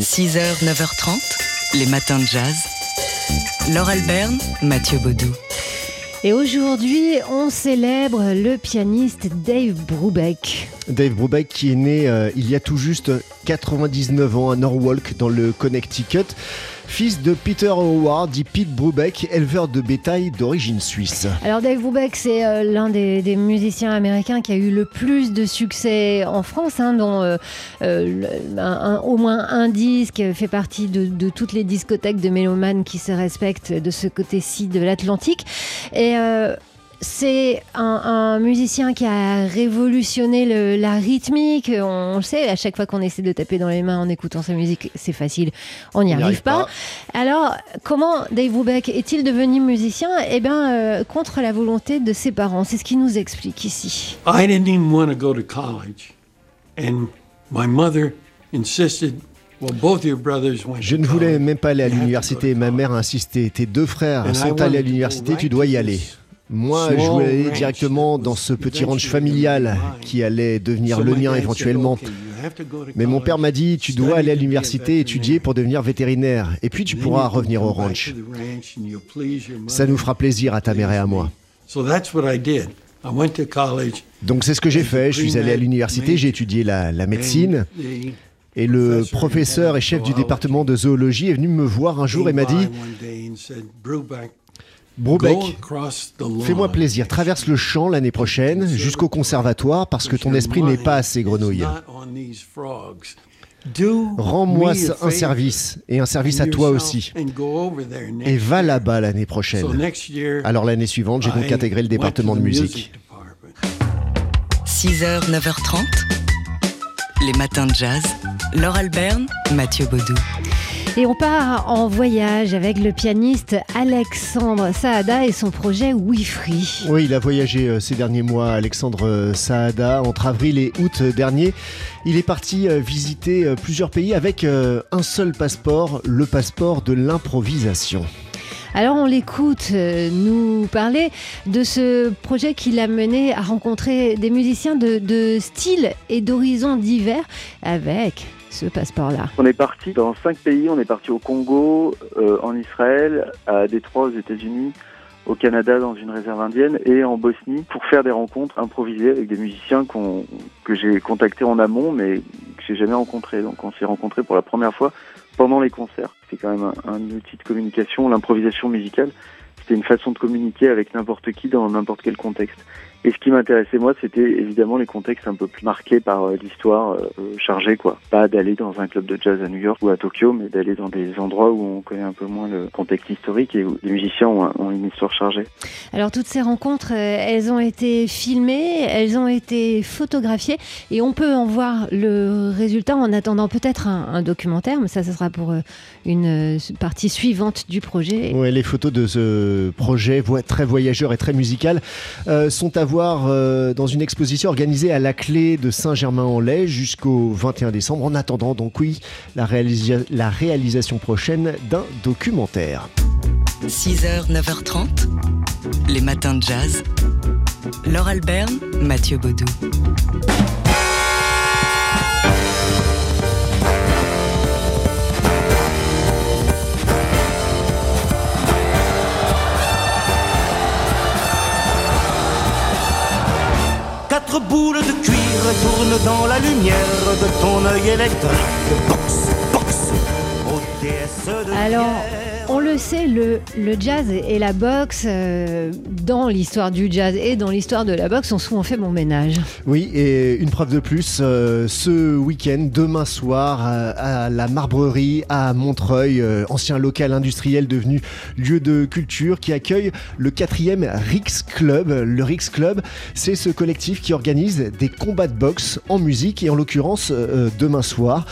6h, 9h30, les matins de jazz. Laure Alberne, Mathieu Baudou. Et aujourd'hui, on célèbre le pianiste Dave Brubeck. Dave Brubeck qui est né euh, il y a tout juste 99 ans à Norwalk dans le Connecticut. Fils de Peter Howard, dit Pete Brubeck, éleveur de bétail d'origine suisse. Alors Dave Brubeck, c'est euh, l'un des, musiciens américains qui a eu le plus de succès en France, hein, dont euh, au moins un disque fait partie de, de toutes les discothèques de mélomanes qui se respectent de ce côté-ci de l'Atlantique. Et c'est un, un musicien qui a révolutionné le- la rythmique. On, le sait, à chaque fois qu'on essaie de taper dans les mains en écoutant sa musique, c'est facile, on n'y arrive, arrive pas. pas. Alors, comment Dave Brubeck est-il devenu musicien? Eh bien, euh, contre la volonté de ses parents. C'est ce qu'il nous explique ici. I didn't even want to go to college. And my mother insisted, well, both your brothers went Je to ne voulais college. même pas aller à l'université. to Ma college. mère a insisté. Tes deux frères And I sont allés à wanted to go l'université, tu dois to y aller. Moi, je voulais aller directement dans ce petit ranch familial qui allait devenir So le mien éventuellement. "Okay, you have to go to Mais mon père m'a dit, tu dois aller à l'université, étudier pour devenir vétérinaire. Et puis tu pourras revenir au ranch. Ça nous fera plaisir à ta mère et à moi. So that's what I did. I went to college. Donc c'est ce que j'ai fait. Je suis allé à l'université, j'ai étudié la, la médecine. and the Et le professeur et chef du département de zoologie est venu me voir un jour et m'a dit, came by one day and said, "Brubeck, Brubeck, go across the lawn." Fais-moi plaisir, traverse le champ l'année prochaine jusqu'au conservatoire parce que ton esprit n'est pas assez grenouille. Rends-moi un service et un service à toi aussi. Et va là-bas l'année prochaine. Alors l'année suivante, j'ai donc intégré le département de musique. 6h, 9h30, les matins de jazz. Laure Alberne, Mathieu Baudou. Et on part en voyage avec le pianiste Alexandre Saada et son projet We Free. Oui, il a voyagé euh, ces derniers mois, Alexandre euh, Saada, entre avril et août euh, dernier. Il est parti visiter plusieurs pays avec un seul passeport, le passeport de l'improvisation. Alors on l'écoute nous parler de ce projet qui l'a mené à rencontrer des musiciens de, de styles et d'horizons divers avec ce passeport-là. On est parti dans cinq pays. On est parti au Congo, euh, en Israël, à Détroit aux États-Unis, au Canada dans une réserve indienne et en Bosnie pour faire des rencontres improvisées avec des musiciens que j'ai contactés en amont mais que j'ai jamais rencontrés. Donc on s'est rencontrés pour la première fois pendant les concerts. C'est quand même un outil de communication, l'improvisation musicale. Une façon de communiquer avec n'importe qui dans n'importe quel contexte. Et ce qui m'intéressait moi, c'était évidemment les contextes un peu plus marqués par euh, l'histoire euh, chargée, quoi. Pas d'aller dans un club de jazz à New York ou à Tokyo, mais d'aller dans des endroits où on connaît un peu moins le contexte historique et où les musiciens ont, un- ont une histoire chargée. Alors toutes ces rencontres, euh, elles ont été filmées, elles ont été photographiées et on peut en voir le résultat en attendant peut-être un, un documentaire, mais ça, ce sera pour euh, une euh, partie suivante du projet. Ouais, les photos de ce projet vo- très voyageur et très musical euh, sont à voir euh, dans une exposition organisée à la clé de Saint-Germain-en-Laye jusqu'au 21 décembre. En attendant, donc oui, la, réalisa- la réalisation prochaine d'un documentaire. 6h, 9h30, les matins de jazz. Laure Alberne, Mathieu Baudou. Quatre boules de cuir tournent dans la lumière de ton œil électrique. Alors, on le sait, le, jazz et la boxe, euh, dans l'histoire du jazz et dans l'histoire de la boxe, ont souvent fait bon ménage. Oui, et une preuve de plus, euh, ce week-end, demain soir, à, la Marbrerie à Montreuil, euh, ancien local industriel devenu lieu de culture, qui accueille le quatrième Rix Club. Le Rix Club, c'est ce collectif qui organise des combats de boxe en musique, et en l'occurrence, demain soir,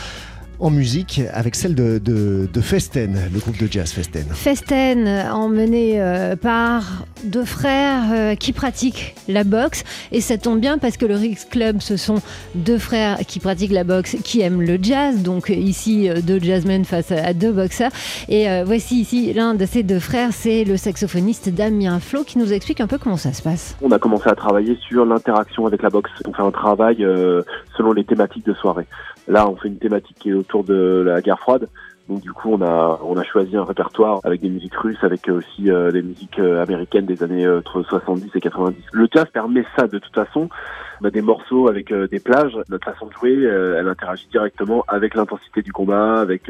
en musique avec celle de, de, de Festen, le groupe de jazz Festen. Festen, emmené euh, par deux frères euh, qui pratiquent la boxe. Et ça tombe bien parce que le Rix Club, ce sont deux frères qui pratiquent la boxe, qui aiment le jazz. Donc ici, euh, deux jazzmen face à deux boxeurs. Et euh, voici ici l'un de ces deux frères, c'est le saxophoniste Damien Flo qui nous explique un peu comment ça se passe. On a commencé à travailler sur l'interaction avec la boxe. On fait un travail euh, selon les thématiques de soirée. Là, on fait une thématique qui est autour de la guerre froide. Donc du coup, on a on a choisi un répertoire avec des musiques russes, avec aussi euh, des musiques euh, américaines des années euh, entre 70 et 90. Le jazz permet ça de toute façon. On a des morceaux avec des plages. Notre façon de jouer, elle interagit directement avec l'intensité du combat, avec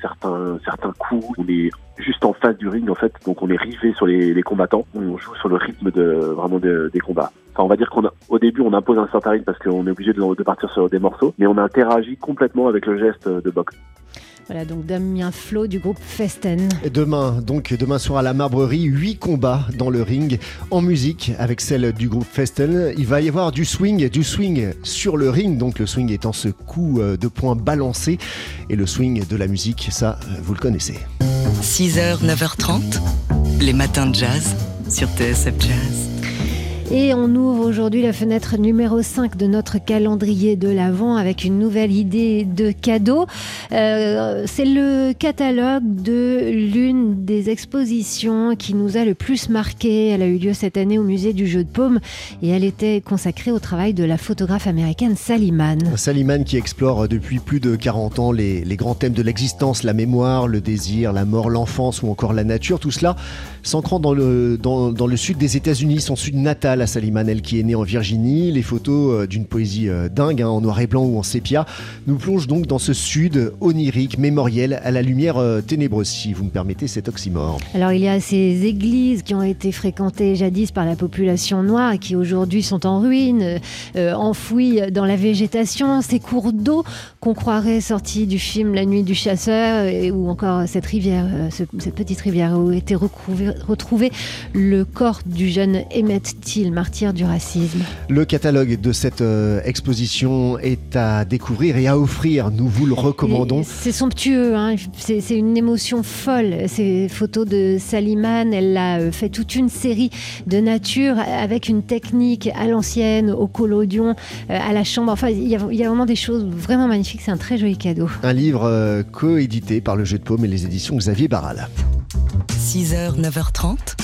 certains certains coups. On est juste en face du ring en fait, donc on est rivé sur les, les combattants. On joue sur le rythme de vraiment des combats. Enfin, on va dire qu'on au début on impose un certain rythme parce qu'on est obligé de, de partir sur des morceaux, mais on interagit complètement avec le geste de boxe. Voilà, donc Damien Flo du groupe Festen. Et demain, donc demain soir à la Marbrerie, huit combats dans le ring en musique avec celle du groupe Festen. Il va y avoir du swing, du swing sur le ring, donc le swing étant ce coup euh, de poing balancé et le swing de la musique, ça vous le connaissez. 6h, 9h30, les matins de jazz sur TSF Jazz. Et on ouvre aujourd'hui la fenêtre numéro 5 de notre calendrier de l'Avent avec une nouvelle idée de cadeau. Euh, c'est le catalogue de l'une des expositions qui nous a le plus marqué. Elle a eu lieu cette année au musée du jeu de paume et elle était consacrée au travail de la photographe américaine. Sally Mann qui explore depuis plus de 40 ans les, grands thèmes de l'existence, la mémoire, le désir, la mort, l'enfance ou encore la nature. Tout cela s'ancrant dans le, dans le sud des États-Unis, son sud natal la Saliman, elle qui est née en Virginie. Les photos euh, d'une poésie euh, dingue, hein, en noir et blanc ou en sépia, nous plongent donc dans ce sud onirique, mémoriel, à la lumière euh, ténébreuse, si vous me permettez cet oxymore. Alors il y a ces églises qui ont été fréquentées jadis par la population noire et qui aujourd'hui sont en ruine, enfouies dans la végétation, ces cours d'eau qu'on croirait sortis du film La nuit du chasseur, ou encore cette rivière, cette petite rivière où était retrouvé le corps du jeune Emmett Till martyr du racisme. Le catalogue de cette euh, exposition est à découvrir et à offrir. Nous vous le recommandons. C'est somptueux, hein. c'est une émotion folle. Ces photos de Saliman, elle a euh, fait toute une série de nature avec une technique à l'ancienne, au collodion, euh, à la chambre. Enfin, il y, a, vraiment des choses vraiment magnifiques. C'est un très joli cadeau. Un livre coédité par le Jeu de Paume et les éditions Xavier Barral. 6h, 9h30,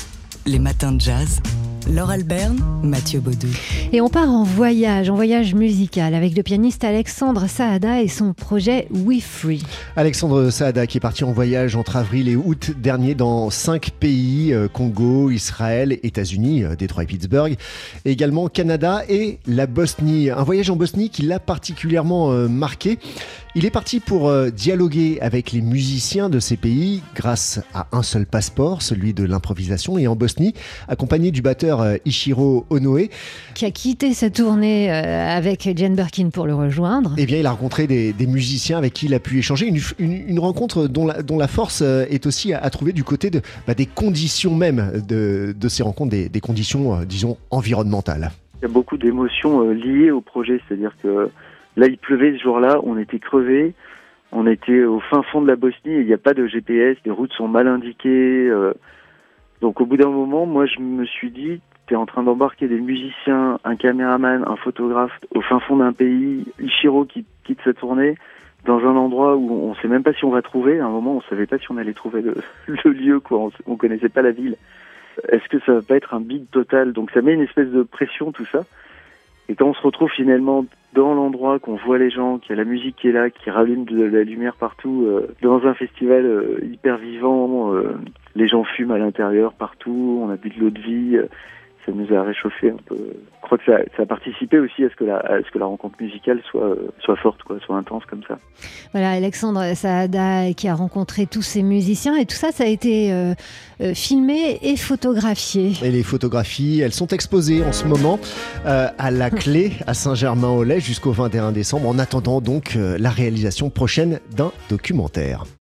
les matins de jazz. Laure Alberne, Mathieu Baudou. Et on part en voyage, en voyage musical avec le pianiste Alexandre Saada et son projet We Free. Alexandre Saada qui est parti en voyage entre avril et août dernier dans cinq pays euh, Congo, Israël, États-Unis, euh, Détroit et Pittsburgh, également Canada et la Bosnie. Un voyage en Bosnie qui l'a particulièrement euh, marqué. Il est parti pour dialoguer avec les musiciens de ces pays grâce à un seul passeport, celui de l'improvisation, et en Bosnie, accompagné du batteur euh, Ishiro Onoe. Qui a quitté sa tournée euh, avec Jane Birkin pour le rejoindre. Eh bien, il a rencontré des, musiciens avec qui il a pu échanger. Une, rencontre dont la, force euh, est aussi à, trouver du côté de, bah, des conditions même de, ces rencontres, des, conditions, disons, environnementales. Il y a beaucoup d'émotions liées au projet. C'est-à-dire que là, il pleuvait ce jour-là, on était crevés. On était au fin fond de la Bosnie, il n'y a pas de GPS, les routes sont mal indiquées. Donc au bout d'un moment, moi je me suis dit, tu es en train d'embarquer des musiciens, un caméraman, un photographe au fin fond d'un pays, Ichiro qui quitte sa tournée dans un endroit où on sait même pas si on va trouver. À un moment, on savait pas si on allait trouver le, lieu. On, on, connaissait pas la ville. Est-ce que ça va pas être un bid total? Donc ça met une espèce de pression tout ça. Et quand on se retrouve finalement dans l'endroit, qu'on voit les gens, qu'il y a la musique qui est là, qui rallume de la lumière partout, euh, dans un festival euh, hyper vivant, euh, les gens fument à l'intérieur partout, on a bu de l'eau de vie, ça nous a réchauffé un peu. Je crois que ça, ça a participé aussi à ce que la, à ce que la rencontre musicale soit, soit forte, quoi, soit intense comme ça. Voilà, Alexandre Saada qui a rencontré tous ces musiciens et tout ça, ça a été euh, euh, filmé et photographié. Et les photographies, elles sont exposées en ce moment euh, à la clé à Saint-Germain-en-Laye jusqu'au 21 décembre, en attendant donc la réalisation prochaine d'un documentaire.